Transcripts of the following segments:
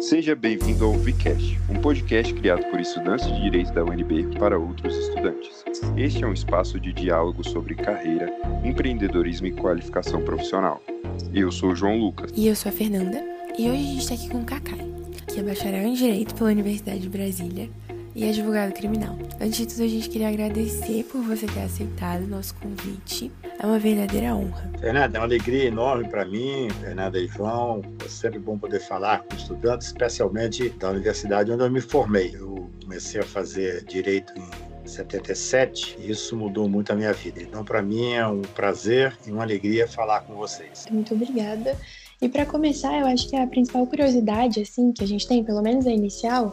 Seja bem-vindo ao VCast, um podcast criado por estudantes de Direito da UNB para outros estudantes. Este é um espaço de diálogo sobre carreira, empreendedorismo e qualificação profissional. Eu sou o João Lucas. E eu sou a Fernanda. E hoje a gente está aqui com o Kakai, que é bacharel em Direito pela Universidade de Brasília e advogado criminal. Antes de tudo, a gente queria agradecer por você ter aceitado o nosso convite. É uma verdadeira honra. Fernanda, é uma alegria enorme para mim, Fernanda e João. É sempre bom poder falar com estudantes, especialmente da universidade onde eu me formei. Eu comecei a fazer direito em 77 e isso mudou muito a minha vida. Então, para mim é um prazer e uma alegria falar com vocês. Muito obrigada. E para começar, eu acho que a principal curiosidade assim que a gente tem, pelo menos a inicial,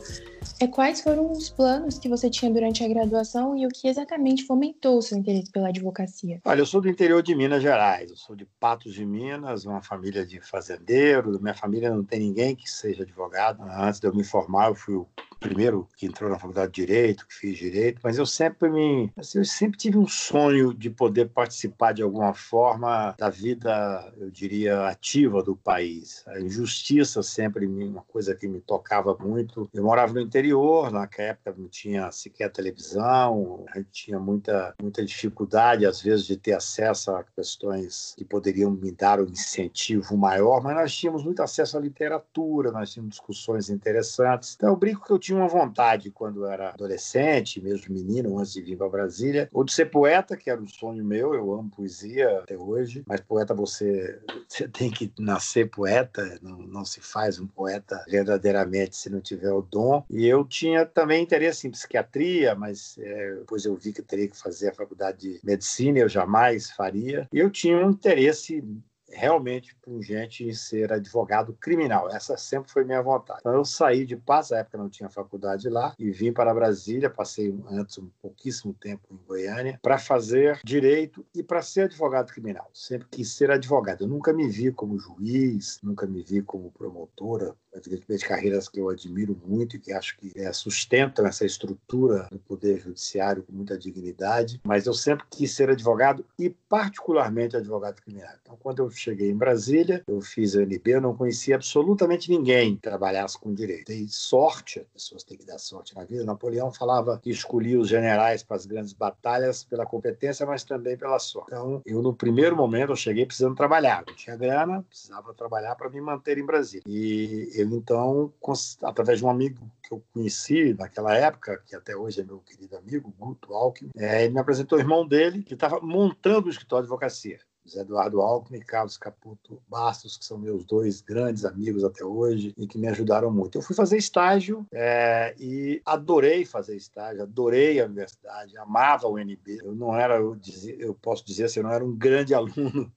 é quais foram os planos que você tinha durante a graduação e o que exatamente fomentou o seu interesse pela advocacia? Olha, eu sou do interior de Minas Gerais, eu sou de Patos de Minas, uma família de fazendeiros, minha família não tem ninguém que seja advogado. Antes de eu me formar, eu fui o primeiro que entrou na faculdade de direito, que fiz direito, mas eu sempre me, assim, eu sempre tive um sonho de poder participar de alguma forma da vida, eu diria, ativa do país. A injustiça sempre uma coisa que me tocava muito. Eu morava no interior, naquela época não tinha sequer televisão, a gente tinha muita muita dificuldade às vezes de ter acesso a questões que poderiam me dar um incentivo maior, mas nós tínhamos muito acesso à literatura, nós tínhamos discussões interessantes. Então eu brinco que eu tinha uma vontade quando era adolescente, mesmo menino, antes de vir para Brasília, ou de ser poeta, que era um sonho meu, eu amo poesia até hoje, mas poeta você, você tem que nascer poeta, não, não se faz um poeta verdadeiramente se não tiver o dom. E eu tinha também interesse em psiquiatria, mas é, depois eu vi que teria que fazer a faculdade de medicina, eu jamais faria. E eu tinha um interesse realmente pungente em ser advogado criminal. Essa sempre foi minha vontade. Então, eu saí de Paz, na época não tinha faculdade lá, e vim para Brasília, passei antes um pouquíssimo tempo em Goiânia, para fazer direito e para ser advogado criminal. Sempre quis ser advogado. Eu nunca me vi como juiz, nunca me vi como promotora, evidentemente carreiras que eu admiro muito e que acho que é, sustentam essa estrutura do poder judiciário com muita dignidade, mas eu sempre quis ser advogado e particularmente advogado criminal. Então, quando eu cheguei em Brasília, eu fiz a UNB, eu não conhecia absolutamente ninguém que trabalhasse com direito. Dei sorte, as pessoas têm que dar sorte na vida. Napoleão falava que escolhia os generais para as grandes batalhas pela competência, mas também pela sorte. Então, eu no primeiro momento eu cheguei precisando trabalhar, não tinha grana, precisava trabalhar para me manter em Brasília. E eu então, através de um amigo que eu conheci naquela época, que até hoje é meu querido amigo, Guto Alckmin, é, ele me apresentou o irmão dele, que estava montando o escritório de advocacia. José Eduardo Alckmin e Carlos Caputo Bastos, que são meus dois grandes amigos até hoje e que me ajudaram muito. Eu fui fazer estágio é, e adorei fazer estágio, adorei a universidade, amava o UNB. Eu não era, eu, dizer, eu posso dizer assim, eu não era um grande aluno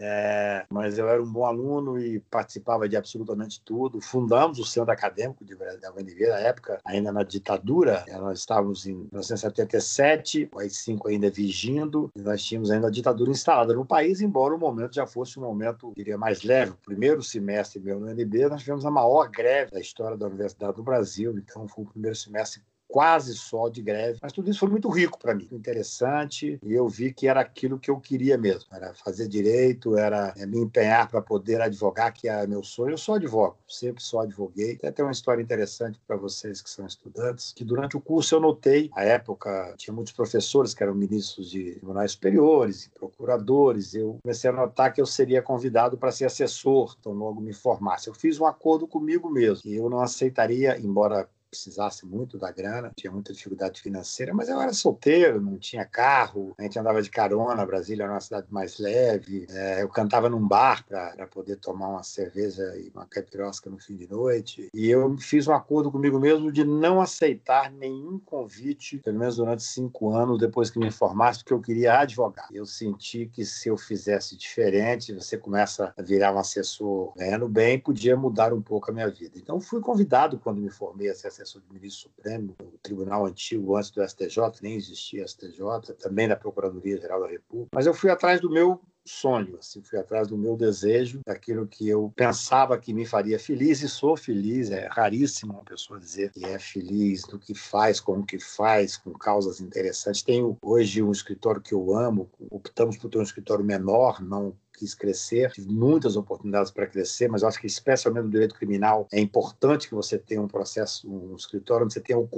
é, mas eu era um bom aluno e participava de absolutamente tudo. Fundamos o Centro Acadêmico de, da UNB, na época, ainda na ditadura. É, nós estávamos em 1977, o AI-5 ainda vigindo, e nós tínhamos ainda a ditadura instalada no país, embora o momento já fosse um momento, diria, mais leve. O primeiro semestre meu no UNB, nós tivemos a maior greve da história da Universidade do Brasil, então foi o primeiro semestre quase só de greve, mas tudo isso foi muito rico para mim, interessante, e eu vi que era aquilo que eu queria mesmo, era fazer direito, era é, me empenhar para poder advogar, que é meu sonho. Eu só advogo, sempre só advoguei. Tem até uma história interessante para vocês que são estudantes, que durante o curso eu notei, à época tinha muitos professores que eram ministros de tribunais superiores, procuradores, eu comecei a notar que eu seria convidado para ser assessor, então logo me formasse. Eu fiz um acordo comigo mesmo, que eu não aceitaria, embora precisasse muito da grana, tinha muita dificuldade financeira, mas eu era solteiro, não tinha carro, a gente andava de carona, Brasília era uma cidade mais leve, é, eu cantava num bar para poder tomar uma cerveja e uma caipirosca no fim de noite, e eu fiz um acordo comigo mesmo de não aceitar nenhum convite, pelo menos durante cinco anos, depois que me formasse, porque eu queria advogar. Eu senti que se eu fizesse diferente, você começa a virar um assessor ganhando bem, podia mudar um pouco a minha vida. Então fui convidado, quando me formei, a ser assessor do ministro Supremo, o tribunal antigo antes do STJ, nem existia STJ, também da Procuradoria-Geral da República. Mas eu fui atrás do meu sonho, assim, fui atrás do meu desejo, daquilo que eu pensava que me faria feliz e sou feliz. É raríssimo uma pessoa dizer que é feliz no que faz, com o que faz, com causas interessantes. Tenho hoje um escritório que eu amo, optamos por ter um escritório menor, não quis crescer, tive muitas oportunidades para crescer, mas eu acho que especialmente no direito criminal é importante que você tenha um processo, um escritório onde você tenha o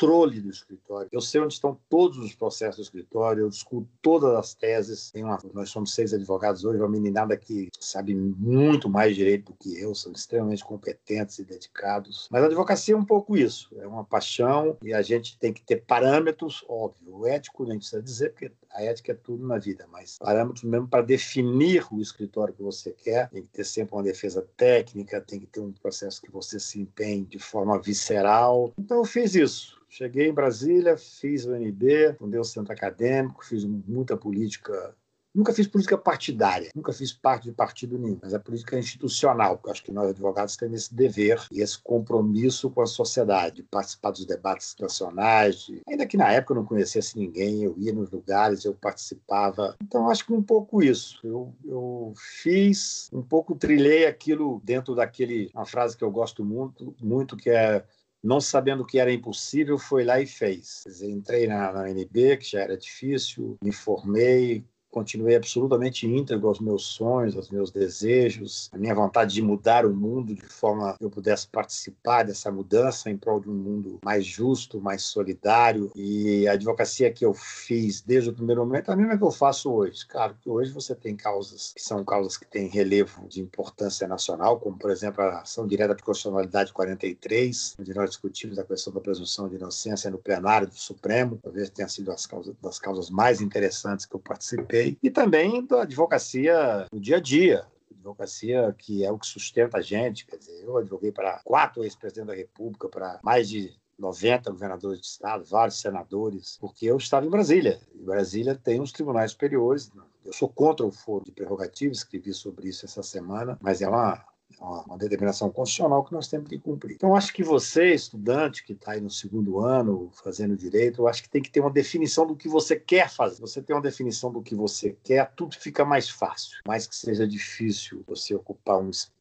controle do escritório. Eu sei onde estão todos os processos do escritório, eu discuto todas as teses. Uma, nós somos seis advogados hoje, uma meninada que sabe muito mais direito do que eu, são extremamente competentes e dedicados. Mas a advocacia é um pouco isso, é uma paixão e a gente tem que ter parâmetros, óbvio. O ético nem precisa dizer, porque a ética é tudo na vida, mas parâmetros mesmo para definir o escritório que você quer. Tem que ter sempre uma defesa técnica, tem que ter um processo que você se empenhe de forma visceral. Então eu fiz isso. Cheguei em Brasília, fiz o NB, fundei o centro acadêmico, fiz muita política Nunca fiz política partidária, nunca fiz parte de partido nenhum, mas a política institucional, porque acho que nós advogados temos esse dever e esse compromisso com a sociedade, de participar dos debates nacionais, de... ainda que na época eu não conhecesse ninguém, eu ia nos lugares, eu participava. Então acho que um pouco isso. Eu, eu fiz, um pouco trilhei aquilo dentro daquele, uma frase que eu gosto muito, muito que é não sabendo que era impossível, foi lá e fez. Entrei na, na que já era difícil, me formei, continuei absolutamente íntegro aos meus sonhos, aos meus desejos, a minha vontade de mudar o mundo de forma que eu pudesse participar dessa mudança em prol de um mundo mais justo, mais solidário. E a advocacia que eu fiz desde o primeiro momento é a mesma que eu faço hoje. Claro que hoje você tem causas que são causas que têm relevo de importância nacional, como, por exemplo, a ação direta de constitucionalidade 43, onde nós discutimos a questão da presunção de inocência no plenário do Supremo, talvez tenha sido as das causas mais interessantes que eu participei e também da advocacia no dia a dia, advocacia que é o que sustenta a gente. Quer dizer, eu advoguei para quatro ex-presidentes da República, para mais de 90 governadores de estado, vários senadores, porque eu estava em Brasília. E Brasília tem os tribunais superiores. Eu sou contra o foro de prerrogativa, escrevi sobre isso essa semana, mas é uma uma determinação constitucional que nós temos que cumprir. Então, acho que você, estudante que está aí no segundo ano fazendo direito, eu acho que tem que ter uma definição do que você quer fazer. Você tem uma definição do que você quer, tudo fica mais fácil. Mais que seja difícil você ocupar um espaço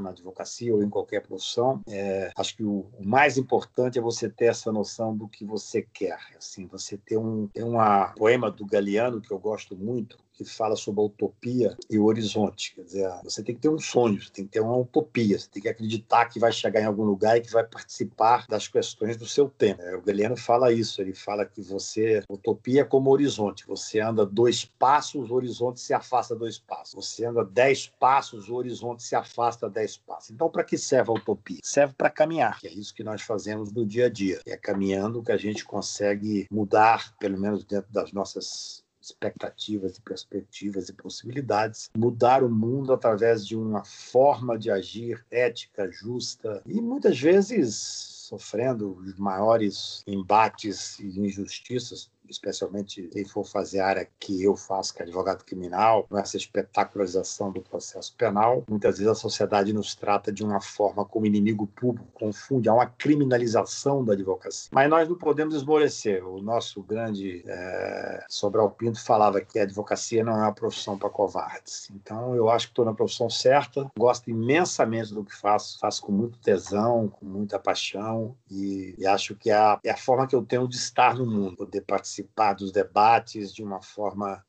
na advocacia ou em qualquer profissão, é, acho que o, o, mais importante é você ter essa noção do que você quer. Assim, você ter um, tem uma poema do Galeano que eu gosto muito, que fala sobre a utopia e o horizonte. Quer dizer, você tem que ter um sonho, você tem que ter uma utopia, você tem que acreditar que vai chegar em algum lugar e que vai participar das questões do seu tempo. É, o Galeano fala isso, ele fala que você, utopia é como horizonte, você anda dois passos, o horizonte se afasta dois passos. Você anda dez passos, o horizonte se afasta dez passos. Então, para que serve a utopia? Serve para caminhar, que é isso que nós fazemos no dia a dia. É caminhando que a gente consegue mudar, pelo menos dentro das nossas expectativas e perspectivas e possibilidades, mudar o mundo através de uma forma de agir ética, justa e muitas vezes sofrendo os maiores embates e injustiças especialmente quem for fazer a área que eu faço, que é advogado criminal, essa espetacularização do processo penal. Muitas vezes a sociedade nos trata de uma forma como inimigo público, confunde, há uma criminalização da advocacia. Mas nós não podemos esmorecer. O nosso grande é, Sobral Pinto falava que a advocacia não é uma profissão para covardes. Então eu acho que estou na profissão certa, gosto imensamente do que faço, faço com muito tesão, com muita paixão e, e acho que é a, é a forma que eu tenho de estar no mundo, poder participar participar dos debates de uma forma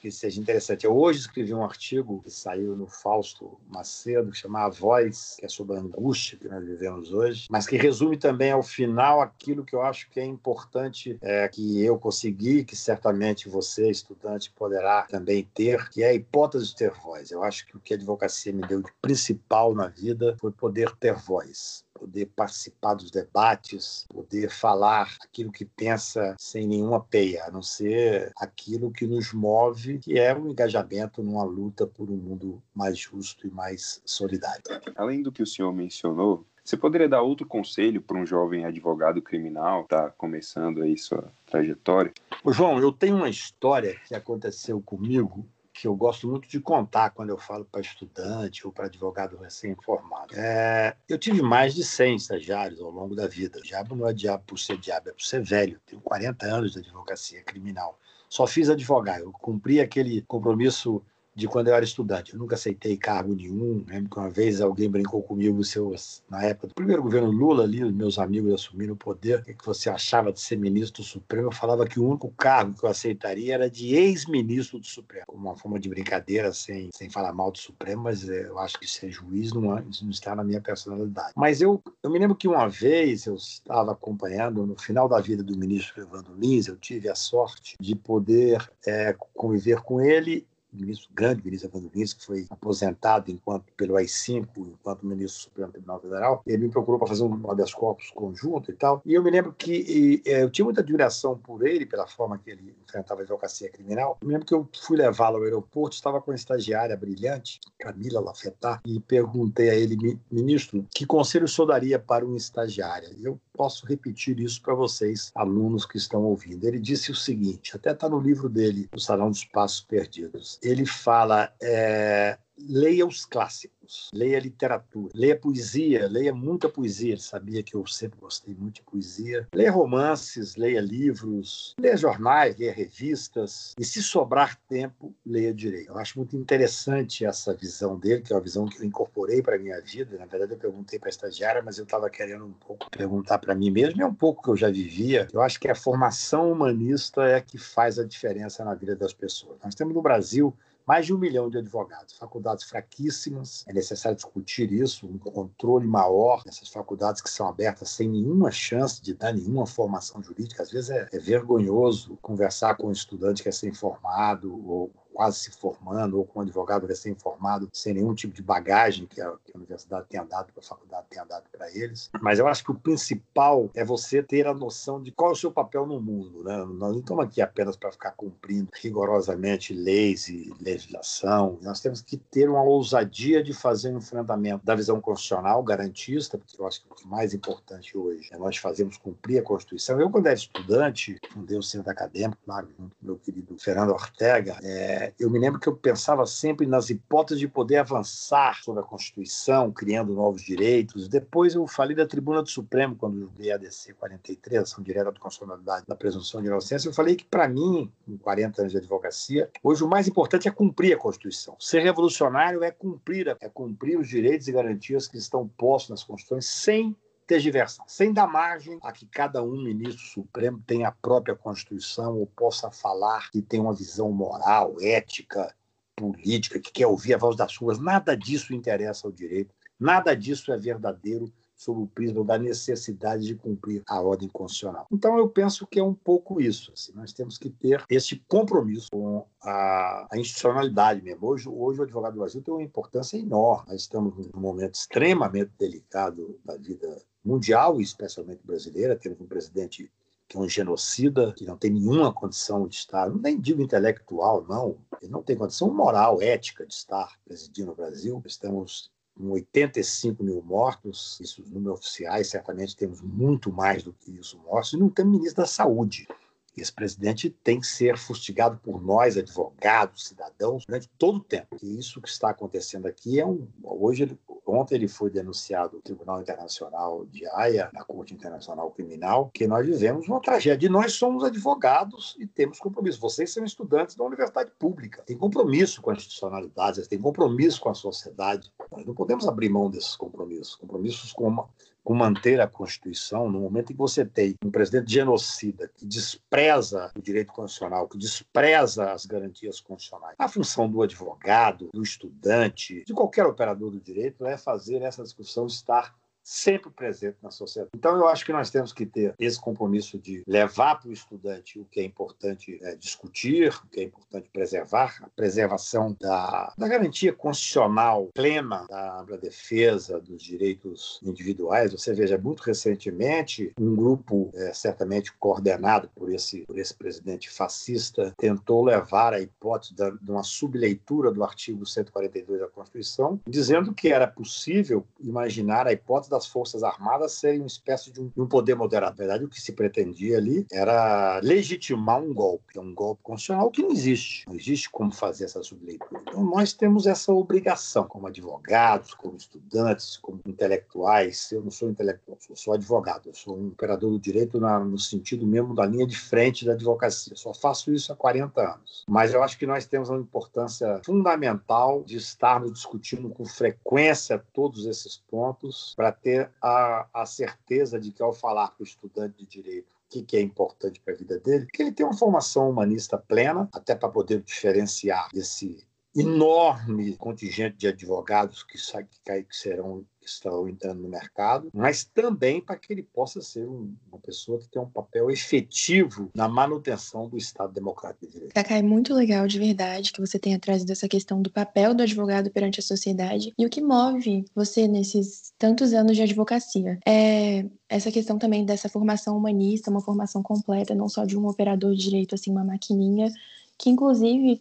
que seja interessante. Eu hoje escrevi um artigo que saiu no Fausto Macedo, que chama A Voz, que é sobre a angústia que nós vivemos hoje, mas que resume também ao final aquilo que eu acho que é importante é, que eu consegui, que certamente você, estudante, poderá também ter, que é a hipótese de ter voz. Eu acho que o que a advocacia me deu de principal na vida foi poder ter voz poder participar dos debates, poder falar aquilo que pensa sem nenhuma peia, a não ser aquilo que nos move, que é o engajamento numa luta por um mundo mais justo e mais solidário. Além do que o senhor mencionou, você poderia dar outro conselho para um jovem advogado criminal que está começando aí sua trajetória? Ô João, eu tenho uma história que aconteceu comigo que eu gosto muito de contar quando eu falo para estudante ou para advogado recém-formado. É, eu tive mais de 100 estagiários ao longo da vida. Diabo não é diabo por ser diabo, é por ser velho. Tenho 40 anos de advocacia criminal. Só fiz advogar, eu cumpri aquele compromisso de quando eu era estudante. Eu nunca aceitei cargo nenhum. Lembro que uma vez alguém brincou comigo, seus, na época do primeiro governo Lula, ali, meus amigos assumiram o poder, o que você achava de ser ministro do Supremo? Eu falava que o único cargo que eu aceitaria era de ex-ministro do Supremo, uma forma de brincadeira, sem, sem falar mal do Supremo, mas é, eu acho que ser juiz não, não está na minha personalidade. Mas eu, eu me lembro que uma vez eu estava acompanhando, no final da vida do ministro Evandro Lins, eu tive a sorte de poder é, conviver com ele ministro, grande ministro Evandro Lins, que foi aposentado enquanto pelo AI-5, enquanto ministro do Supremo Tribunal Federal, ele me procurou para fazer um habeas corpus conjunto e tal. E eu me lembro que e, é, eu tinha muita admiração por ele, pela forma que ele enfrentava a advocacia criminal. Eu me lembro que eu fui levá-lo ao aeroporto, estava com uma estagiária brilhante, Camila Lafetá, e perguntei a ele, ministro, que conselho o senhor daria para um estagiário? E eu posso repetir isso para vocês, alunos que estão ouvindo. Ele disse o seguinte, até está no livro dele, O Salão dos Passos Perdidos. Ele fala, é, leia os clássicos, leia literatura, leia poesia, leia muita poesia. Ele sabia que eu sempre gostei muito de poesia. Leia romances, leia livros, leia jornais, leia revistas e, se sobrar tempo, leia direito. Eu acho muito interessante essa visão dele, que é uma visão que eu incorporei para a minha vida. Na verdade, eu perguntei para a estagiária, mas eu estava querendo um pouco perguntar para mim mesmo, é um pouco que eu já vivia. Eu acho que a formação humanista é a que faz a diferença na vida das pessoas. Nós temos no Brasil mais de um milhão de advogados, faculdades fraquíssimas, é necessário discutir isso, um controle maior dessas faculdades que são abertas sem nenhuma chance de dar nenhuma formação jurídica. Às vezes é, é vergonhoso conversar com um estudante que é ser informado ou quase se formando, ou com um advogado recém-formado, sem nenhum tipo de bagagem que a, que a universidade tenha dado, que a faculdade tenha dado para eles. Mas eu acho que o principal é você ter a noção de qual é o seu papel no mundo. Né? Nós não estamos aqui apenas para ficar cumprindo rigorosamente leis e legislação. Nós temos que ter uma ousadia de fazer um enfrentamento da visão constitucional, garantista, porque eu acho que o mais importante hoje é nós fazermos cumprir a Constituição. Eu, quando era estudante, fundei o Centro Acadêmico, lá, meu querido Fernando Ortega, é, eu me lembro que eu pensava sempre nas hipóteses de poder avançar sobre a Constituição, criando novos direitos. Depois eu falei da Tribuna do Supremo, quando li a DC 43, ação direta de constitucionalidade da presunção de inocência. Eu falei que, para mim, com 40 anos de advocacia, hoje o mais importante é cumprir a Constituição. Ser revolucionário é cumprir, é cumprir os direitos e garantias que estão postos nas Constituições sem tergiversão, sem dar margem a que cada um ministro supremo tenha a própria Constituição ou possa falar que tem uma visão moral, ética, política, que quer ouvir a voz das ruas. Nada disso interessa ao direito, nada disso é verdadeiro sob o prisma da necessidade de cumprir a ordem constitucional. Então, eu penso que é um pouco isso. Assim, nós temos que ter esse compromisso com a, a, institucionalidade mesmo. Hoje, hoje, o advogado do Brasil tem uma importância enorme. Nós estamos num momento extremamente delicado da vida mundial e especialmente brasileira. Temos um presidente que é um genocida, que não tem nenhuma condição de estar, nem digo intelectual, não, ele não tem condição moral, ética de estar presidindo o Brasil. Estamos com 85 mil mortos, isso números oficiais, certamente temos muito mais do que isso mortos, e não temos ministro da Saúde. Esse presidente tem que ser fustigado por nós, advogados, cidadãos, durante todo o tempo. E isso que está acontecendo aqui é um. Hoje, ele, ontem, ele foi denunciado no Tribunal Internacional de Haia, na Corte Internacional Criminal, que nós vivemos uma tragédia. E nós somos advogados e temos compromisso. Vocês são estudantes da universidade pública, têm compromisso com a institucionalidade, têm compromisso com a sociedade. Nós não podemos abrir mão desses compromissos compromissos com uma com manter a Constituição, no momento em que você tem um presidente genocida que despreza o direito constitucional, que despreza as garantias constitucionais, a função do advogado, do estudante, de qualquer operador do direito é fazer essa discussão estar sempre presente na sociedade. Então, eu acho que nós temos que ter esse compromisso de levar para o estudante o que é importante é, discutir, o que é importante preservar, a preservação da, da garantia constitucional plena da ampla defesa dos direitos individuais. Você veja, muito recentemente, um grupo, é, certamente coordenado por esse, por esse presidente fascista, tentou levar a hipótese da, de uma subleitura do artigo 142 da Constituição, dizendo que era possível imaginar a hipótese da das Forças Armadas serem uma espécie de um, um poder moderado. Na verdade, o que se pretendia ali era legitimar um golpe, é um golpe constitucional que não existe. Não existe como fazer essa subleitura. Então, nós temos essa obrigação, como advogados, como estudantes, como intelectuais. Eu não sou intelectual, eu sou advogado, eu sou um operador do direito na, no sentido mesmo da linha de frente da advocacia. Só faço isso há 40 anos. Mas eu acho que nós temos uma importância fundamental de estarmos discutindo com frequência todos esses pontos para ter a, a certeza de que, ao falar para o estudante de direito o que, é importante para a vida dele, que ele tem uma formação humanista plena, até para poder diferenciar desse enorme contingente de advogados que, que, que serão que estão entrando no mercado, mas também para que ele possa ser um, uma pessoa que tem um papel efetivo na manutenção do Estado Democrático de Direito. Cacá, é muito legal de verdade que você tenha trazido essa questão do papel do advogado perante a sociedade e o que move você nesses tantos anos de advocacia. É essa questão também dessa formação humanista, uma formação completa, não só de um operador de direito, assim, uma maquininha, que inclusive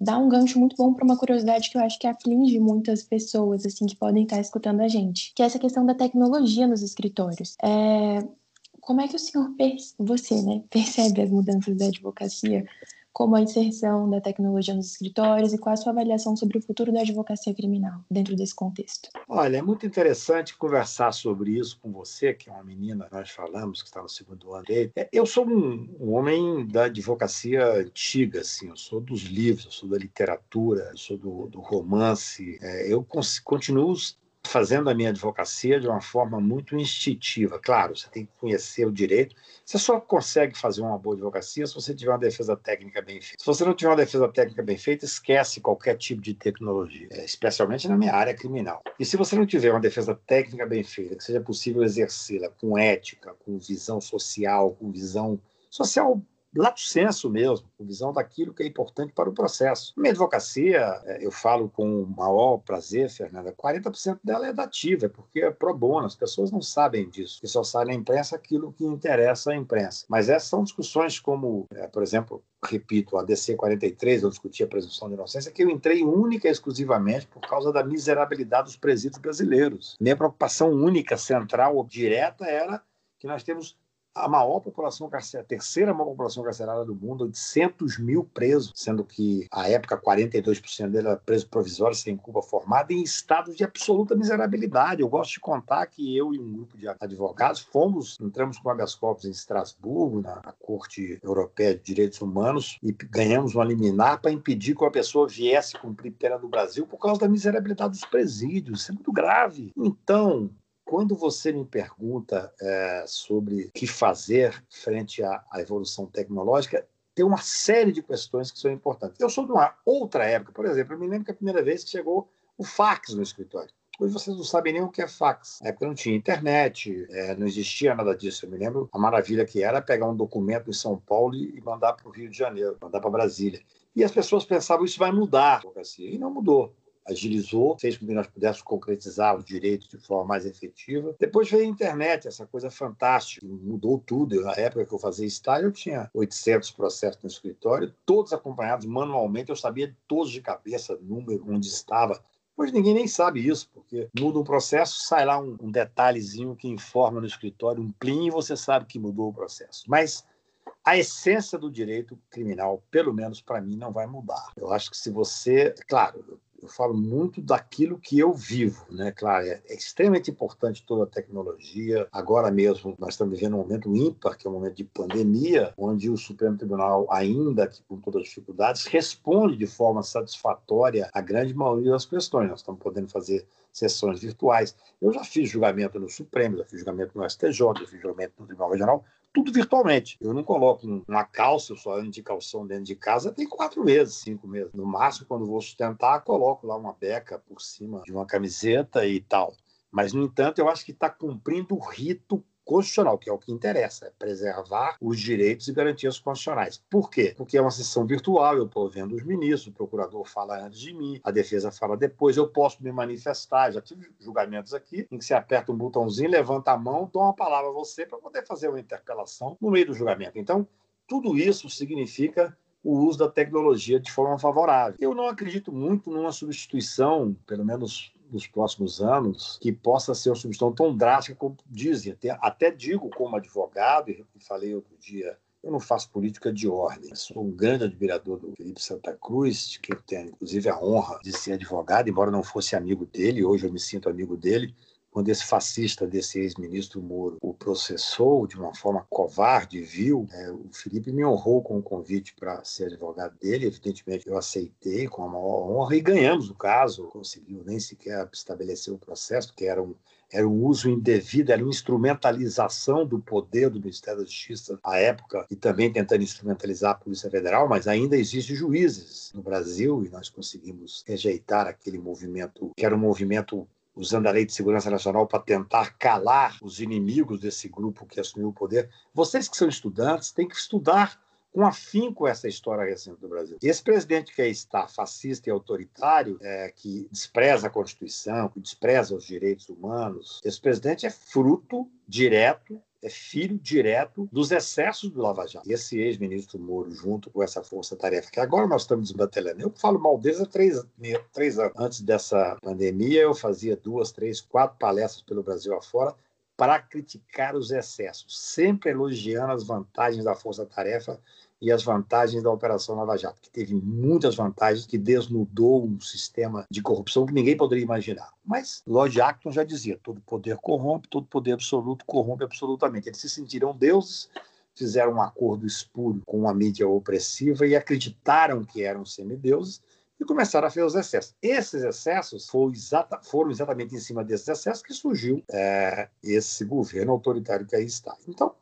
dá um gancho muito bom para uma curiosidade que eu acho que aflige muitas pessoas assim que podem estar escutando a gente, que é essa questão da tecnologia nos escritórios. É... Como é que o senhor, você, né, percebe as mudanças da advocacia como a inserção da tecnologia nos escritórios e qual a sua avaliação sobre o futuro da advocacia criminal dentro desse contexto? Olha, é muito interessante conversar sobre isso com você, que é uma menina, nós falamos, que está no segundo ano. É, eu sou um, um homem da advocacia antiga, assim, eu sou dos livros, eu sou da literatura, eu sou do, do romance. É, eu continuo fazendo a minha advocacia de uma forma muito instintiva. Claro, você tem que conhecer o direito. Você só consegue fazer uma boa advocacia se você tiver uma defesa técnica bem feita. Se você não tiver uma defesa técnica bem feita, esquece qualquer tipo de tecnologia, é, especialmente na minha área criminal. E se você não tiver uma defesa técnica bem feita, que seja possível exercê-la com ética, com visão social, com visão social lato senso mesmo, com visão daquilo que é importante para o processo. Minha advocacia, é, eu falo com o maior prazer, Fernanda, 40% dela é dativa, porque é pro bono, as pessoas não sabem disso, que só sai na imprensa aquilo que interessa à imprensa. Mas essas são discussões como, é, por exemplo, repito, a DC 43, eu discuti a presunção de inocência, que eu entrei única e exclusivamente por causa da miserabilidade dos presídios brasileiros. Minha preocupação única, central, direta, era que nós temos a maior população carcerária, a terceira maior população carcerária do mundo, 800 mil presos, sendo que, à época, 42% dele era preso provisório, sem culpa formada, em estados de absoluta miserabilidade. Eu gosto de contar que eu e um grupo de advogados fomos, entramos com habeas corpus em Estrasburgo, na, Corte Europeia de Direitos Humanos, e ganhamos uma liminar para impedir que uma pessoa viesse cumprir pena no Brasil por causa da miserabilidade dos presídios. Isso é muito grave. Então, quando você me pergunta é, sobre o que fazer frente à, à, evolução tecnológica, tem uma série de questões que são importantes. Eu sou de uma outra época, por exemplo, eu me lembro que a primeira vez que chegou o fax no escritório. Hoje vocês não sabem nem o que é fax. Na época não tinha internet, é, não existia nada disso. Eu me lembro a maravilha que era pegar um documento em São Paulo e mandar para o Rio de Janeiro, mandar para Brasília. E as pessoas pensavam isso vai mudar E não mudou agilizou, fez com que nós pudéssemos concretizar os direitos de forma mais efetiva. Depois veio a internet, essa coisa fantástica, mudou tudo. Na época que eu fazia estágio, eu tinha 800 processos no escritório, todos acompanhados manualmente, eu sabia todos de cabeça, número, onde estava. Hoje ninguém nem sabe isso, porque muda um processo, sai lá um, um detalhezinho que informa no escritório, um plim, e você sabe que mudou o processo. Mas a essência do direito criminal, pelo menos para mim, não vai mudar. Eu acho que se você, claro, eu falo muito daquilo que eu vivo, né? Claro, é, é extremamente importante toda a tecnologia. Agora mesmo nós estamos vivendo um momento ímpar, que é um momento de pandemia, onde o Supremo Tribunal, ainda que com todas as dificuldades, responde de forma satisfatória a grande maioria das questões. Nós estamos podendo fazer sessões virtuais. Eu já fiz julgamento no Supremo, já fiz julgamento no STJ, já fiz julgamento no Tribunal Regional, tudo virtualmente. Eu não coloco uma calça, eu só ando de calção dentro de casa, tem quatro meses, cinco meses. No máximo, quando vou sustentar, coloco lá uma beca por cima de uma camiseta e tal. Mas, no entanto, eu acho que está cumprindo o rito constitucional, que é o que interessa, é preservar os direitos e garantias constitucionais. Por quê? Porque é uma sessão virtual, eu estou vendo os ministros, o procurador fala antes de mim, a defesa fala depois, eu posso me manifestar. Já tive julgamentos aqui em que você aperta um botãozinho, levanta a mão, dou uma palavra a você para poder fazer uma interpelação no meio do julgamento. Então, tudo isso significa o uso da tecnologia de forma favorável. Eu não acredito muito numa substituição, pelo menos nos próximos anos que possa ser uma substituição tão drástica como dizem. Até, até digo como advogado, e falei outro dia eu não faço política de ordem. Sou um grande admirador do Felipe Santa Cruz, que eu tenho inclusive a honra de ser advogado, embora não fosse amigo dele, hoje eu me sinto amigo dele quando esse fascista desse ex-ministro Moro o processou de uma forma covarde, vil, é, o Felipe me honrou com o convite para ser advogado dele. Evidentemente, eu aceitei com a maior honra e ganhamos o caso. Conseguiu nem sequer estabelecer o processo, que era um, era um uso indevido, era uma instrumentalização do poder do Ministério da Justiça à época e também tentando instrumentalizar a Polícia Federal, mas ainda existem juízes no Brasil e nós conseguimos rejeitar aquele movimento, que era um movimento usando a Lei de Segurança Nacional para tentar calar os inimigos desse grupo que assumiu o poder. Vocês que são estudantes têm que estudar com afinco essa história recente do Brasil. Esse presidente que está fascista e autoritário, é, que despreza a Constituição, que despreza os direitos humanos, esse presidente é fruto direto é filho direto dos excessos do Lava Jato. Esse ex-ministro Moro, junto com essa força-tarefa, que agora nós estamos desmantelando. Eu falo mal deles há três, três anos. Antes dessa pandemia, eu fazia duas, três, quatro palestras pelo Brasil afora para criticar os excessos, sempre elogiando as vantagens da força-tarefa e as vantagens da Operação Lava Jato, que teve muitas vantagens, que desnudou um sistema de corrupção que ninguém poderia imaginar. Mas Lord Acton já dizia: todo poder corrompe, todo poder absoluto corrompe absolutamente. Eles se sentiram deuses, fizeram um acordo espúrio com uma mídia opressiva e acreditaram que eram semideuses e começaram a fazer os excessos. Esses excessos foram, exata, foram exatamente em cima desses excessos que surgiu é, esse governo autoritário que aí está. Então,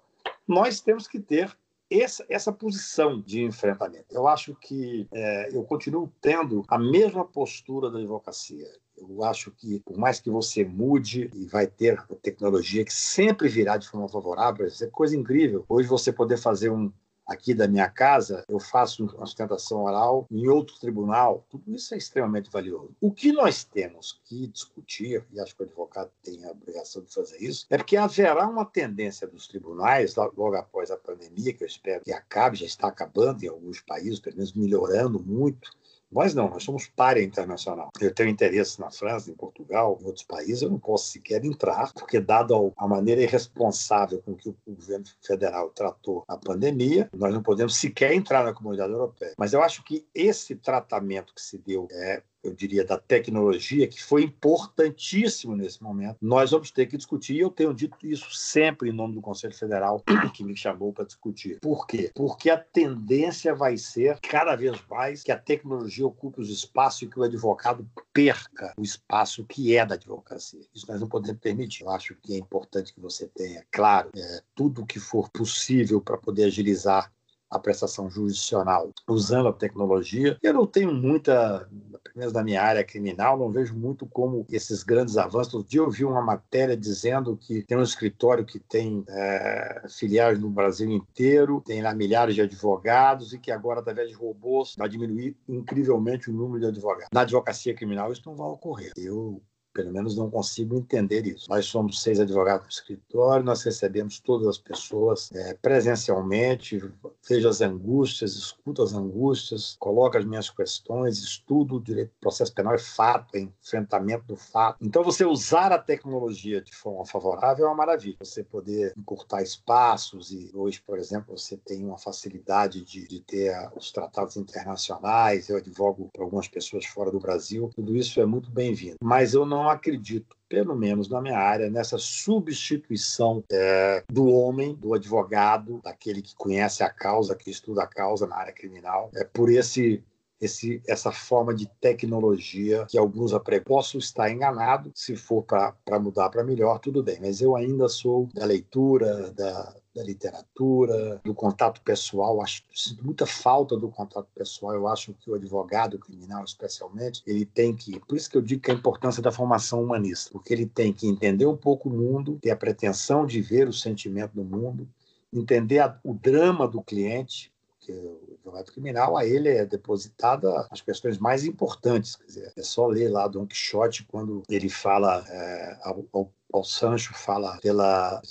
nós temos que ter essa, essa posição de enfrentamento. Eu acho que é, eu continuo tendo a mesma postura da advocacia. Eu acho que, por mais que você mude e vai ter tecnologia que sempre virá de forma favorável, isso é coisa incrível. Hoje você poder fazer um, aqui da minha casa, eu faço uma sustentação oral em outro tribunal, tudo isso é extremamente valioso. O que nós temos que discutir, e acho que o advogado tem a obrigação de fazer isso, é porque haverá uma tendência dos tribunais, logo após a pandemia, que eu espero que acabe, já está acabando em alguns países, pelo menos melhorando muito, nós não, nós somos párea internacional. Eu tenho interesse na França, em Portugal, em outros países, eu não posso sequer entrar, porque, dado a maneira irresponsável com que o governo federal tratou a pandemia, nós não podemos sequer entrar na comunidade europeia. Mas eu acho que esse tratamento que se deu é, eu diria, da tecnologia, que foi importantíssimo nesse momento, nós vamos ter que discutir, e eu tenho dito isso sempre em nome do Conselho Federal, que me chamou para discutir. Por quê? Porque a tendência vai ser, cada vez mais, que a tecnologia ocupe os espaços e que o advogado perca o espaço que é da advocacia. Isso nós não podemos permitir. Eu acho que é importante que você tenha, claro, é, tudo o que for possível para poder agilizar a prestação jurisdicional usando a tecnologia. Eu não tenho muita, pelo menos na minha área criminal, não vejo muito como esses grandes avanços. Outro dia eu vi uma matéria dizendo que tem um escritório que tem é, filiais no Brasil inteiro, tem lá milhares de advogados e que agora, através de robôs, vai diminuir incrivelmente o número de advogados. Na advocacia criminal isso não vai ocorrer. Eu pelo menos não consigo entender isso. Nós somos seis advogados no escritório, nós recebemos todas as pessoas é, presencialmente, vejo as angústias, escuto as angústias, coloco as minhas questões, estudo o direito do processo penal, é fato, é enfrentamento do fato. Então, você usar a tecnologia de forma favorável é uma maravilha. Você poder encurtar espaços e hoje, por exemplo, você tem uma facilidade de, de ter os tratados internacionais, eu advogo para algumas pessoas fora do Brasil, tudo isso é muito bem-vindo. Mas eu não não acredito, pelo menos na minha área, nessa substituição é, do homem, do advogado, daquele que conhece a causa, que estuda a causa na área criminal, é, por esse esse, essa forma de tecnologia que alguns apregam. Posso estar enganado, se for para mudar para melhor, tudo bem, mas eu ainda sou da leitura, da, da literatura, do contato pessoal. Acho sinto muita falta do contato pessoal. Eu acho que o advogado criminal, especialmente, ele tem que. Por isso que eu digo que a importância da formação humanista, porque ele tem que entender um pouco o mundo, ter a pretensão de ver o sentimento do mundo, entender a, o drama do cliente, porque o advogado criminal, a ele é depositada as questões mais importantes. Quer dizer, é só ler lá Don Quixote quando ele fala é, ao, ao, Sancho, fala pela.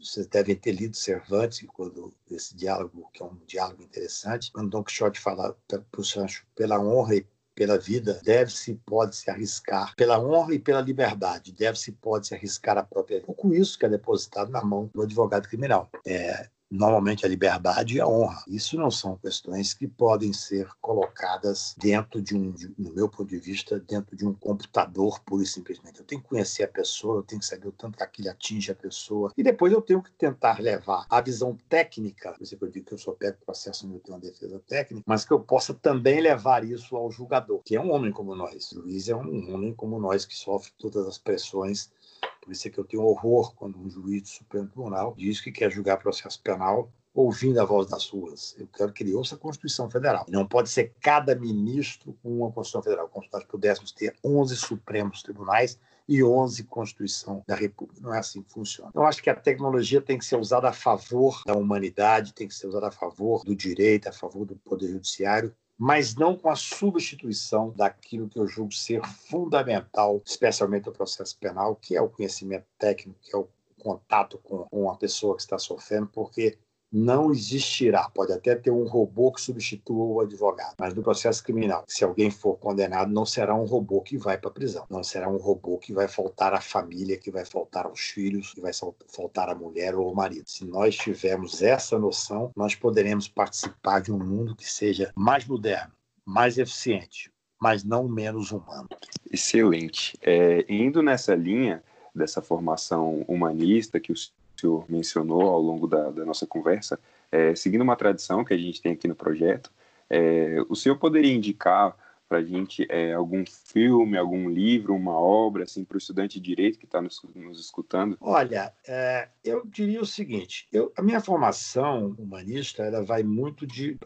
Vocês devem ter lido Cervantes, quando esse diálogo, que é um diálogo interessante, quando Don Quixote fala para o Sancho pela honra e pela vida, deve-se pode se arriscar pela honra e pela liberdade, deve-se pode se arriscar a própria vida. Com isso que é depositado na mão do advogado criminal. É, normalmente a liberdade e a honra. Isso não são questões que podem ser colocadas dentro de um, de, no meu ponto de vista, dentro de um computador pura e simplesmente. Eu tenho que conhecer a pessoa, eu tenho que saber o tanto que aquilo atinge a pessoa e depois eu tenho que tentar levar a visão técnica, por exemplo, eu digo que eu sou pego processo eu tenho uma defesa técnica, mas que eu possa também levar isso ao julgador, que é um homem como nós. O Luiz é um homem como nós que sofre todas as pressões por isso é que eu tenho horror quando um juiz do Supremo Tribunal diz que quer julgar processo penal ouvindo a voz das ruas. Eu quero que ele ouça a Constituição Federal. Não pode ser cada ministro uma Constituição Federal, como se nós pudéssemos ter 11 Supremos Tribunais e 11 Constituição da República. Não é assim que funciona. Eu acho que a tecnologia tem que ser usada a favor da humanidade, tem que ser usada a favor do direito, a favor do Poder Judiciário mas não com a substituição daquilo que eu julgo ser fundamental, especialmente no processo penal, que é o conhecimento técnico, que é o contato com uma pessoa que está sofrendo, porque não existirá. Pode até ter um robô que substitua o advogado, mas no processo criminal, se alguém for condenado, não será um robô que vai para a prisão, não será um robô que vai faltar à família, que vai faltar aos filhos, que vai faltar à mulher ou ao marido. Se nós tivermos essa noção, nós poderemos participar de um mundo que seja mais moderno, mais eficiente, mas não menos humano. Excelente. É, indo nessa linha dessa formação humanista que o senhor mencionou ao longo da, da nossa conversa, é, seguindo uma tradição que a gente tem aqui no projeto, é, o senhor poderia indicar para a gente é, algum filme, algum livro, uma obra, assim, para o estudante de direito que está nos, nos, escutando? Olha, é, eu diria o seguinte: eu, a minha formação humanista ela vai muito de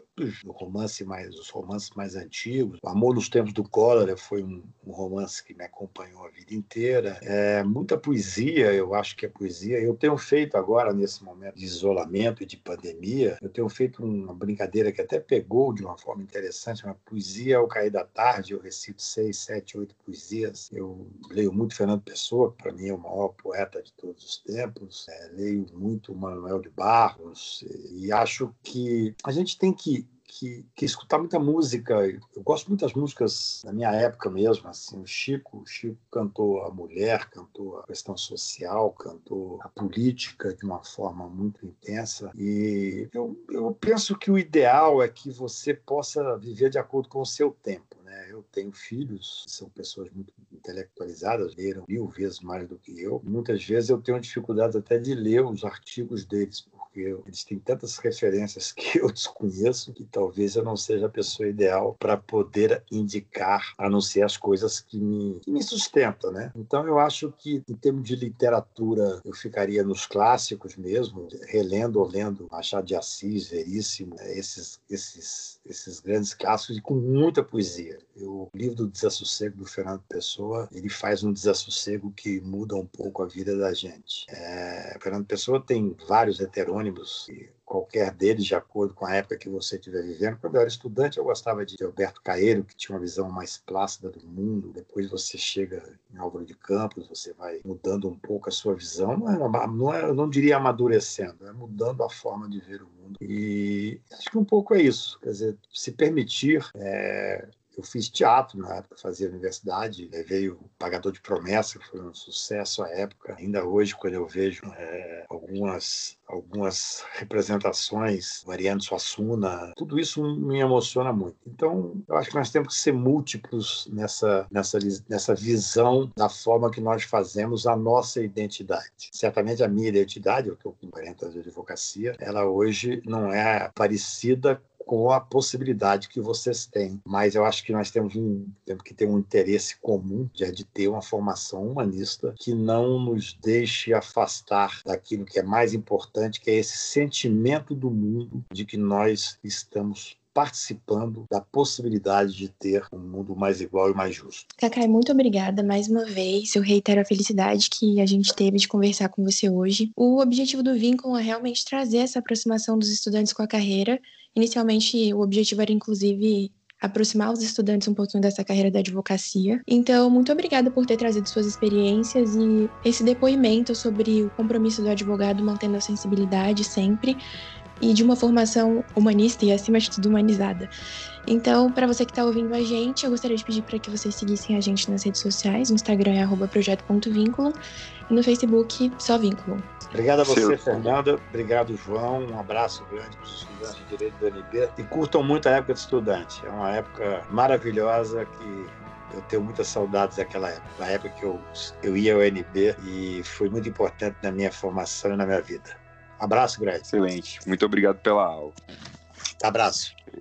do romance mais, os romances mais antigos. O Amor nos Tempos do Cólera foi um, um romance que me acompanhou a vida inteira. É, muita poesia, eu acho que é poesia. Eu tenho feito agora, nesse momento de isolamento e de pandemia, eu tenho feito uma brincadeira que até pegou de uma forma interessante, uma poesia ao cair da tarde. Eu recito seis, sete, oito poesias. Eu leio muito Fernando Pessoa, que para mim é o maior poeta de todos os tempos. É, leio muito Manuel de Barros e acho que a gente tem que que, que escutar muita música. Eu gosto muito das músicas da minha época mesmo. Assim, o Chico, o Chico cantou a mulher, cantou a questão social, cantou a política de uma forma muito intensa. E eu, eu penso que o ideal é que você possa viver de acordo com o seu tempo. Né? Eu tenho filhos, são pessoas muito intelectualizadas, leram mil vezes mais do que eu. Muitas vezes eu tenho dificuldade até de ler os artigos deles, porque eles têm tantas referências que eu desconheço que talvez eu não seja a pessoa ideal para poder indicar, anunciar as coisas que me, que me sustentam, né? Então eu acho que em termos de literatura eu ficaria nos clássicos mesmo, relendo ou lendo Machado de Assis, Veríssimo, né? esses esses esses grandes clássicos e com muita poesia. Eu, o livro do Desassossego do Fernando Pessoa, ele faz um desassossego que muda um pouco a vida da gente. É, Fernando Pessoa tem vários heterônimos e qualquer deles, de acordo com a época que você estiver vivendo. Quando eu era estudante, eu gostava de Alberto Caeiro, que tinha uma visão mais plácida do mundo. Depois você chega em Álvaro de Campos, você vai mudando um pouco a sua visão. Não, é, não é, eu não diria amadurecendo, é mudando a forma de ver o mundo. E acho que um pouco é isso. Quer dizer, se permitir é, eu fiz teatro na época, fazia universidade, levei o Pagador de Promessa, que foi um sucesso à época. Ainda hoje, quando eu vejo é, algumas, algumas representações, Mariano Suassuna, tudo isso me emociona muito. Então, eu acho que nós temos que ser múltiplos nessa, nessa, nessa visão da forma que nós fazemos a nossa identidade. Certamente a minha identidade, eu estou com 40 anos de advocacia, ela hoje não é parecida com a possibilidade que vocês têm. Mas eu acho que nós temos, um, temos que ter um interesse comum de, de ter uma formação humanista que não nos deixe afastar daquilo que é mais importante, que é esse sentimento do mundo de que nós estamos participando da possibilidade de ter um mundo mais igual e mais justo. Cacai, muito obrigada mais uma vez. Eu reitero a felicidade que a gente teve de conversar com você hoje. O objetivo do vínculo é realmente trazer essa aproximação dos estudantes com a carreira Inicialmente, o objetivo era, inclusive, aproximar os estudantes um pouquinho dessa carreira da advocacia. Então, muito obrigada por ter trazido suas experiências e esse depoimento sobre o compromisso do advogado mantendo a sensibilidade sempre. E de uma formação humanista e, acima de tudo, humanizada. Então, para você que está ouvindo a gente, eu gostaria de pedir para que vocês seguissem a gente nas redes sociais. No Instagram é projeto.vínculo e no Facebook só vínculo. Obrigado a você, Seu. Fernanda. Obrigado, João. Um abraço grande para os estudantes de Direito do UNB. E curtam muito a época de estudante. É uma época maravilhosa que eu tenho muitas saudades daquela época, da época que eu, eu ia ao UNB e foi muito importante na minha formação e na minha vida. Abraço, grande. Excelente. Muito obrigado pela aula. Abraço.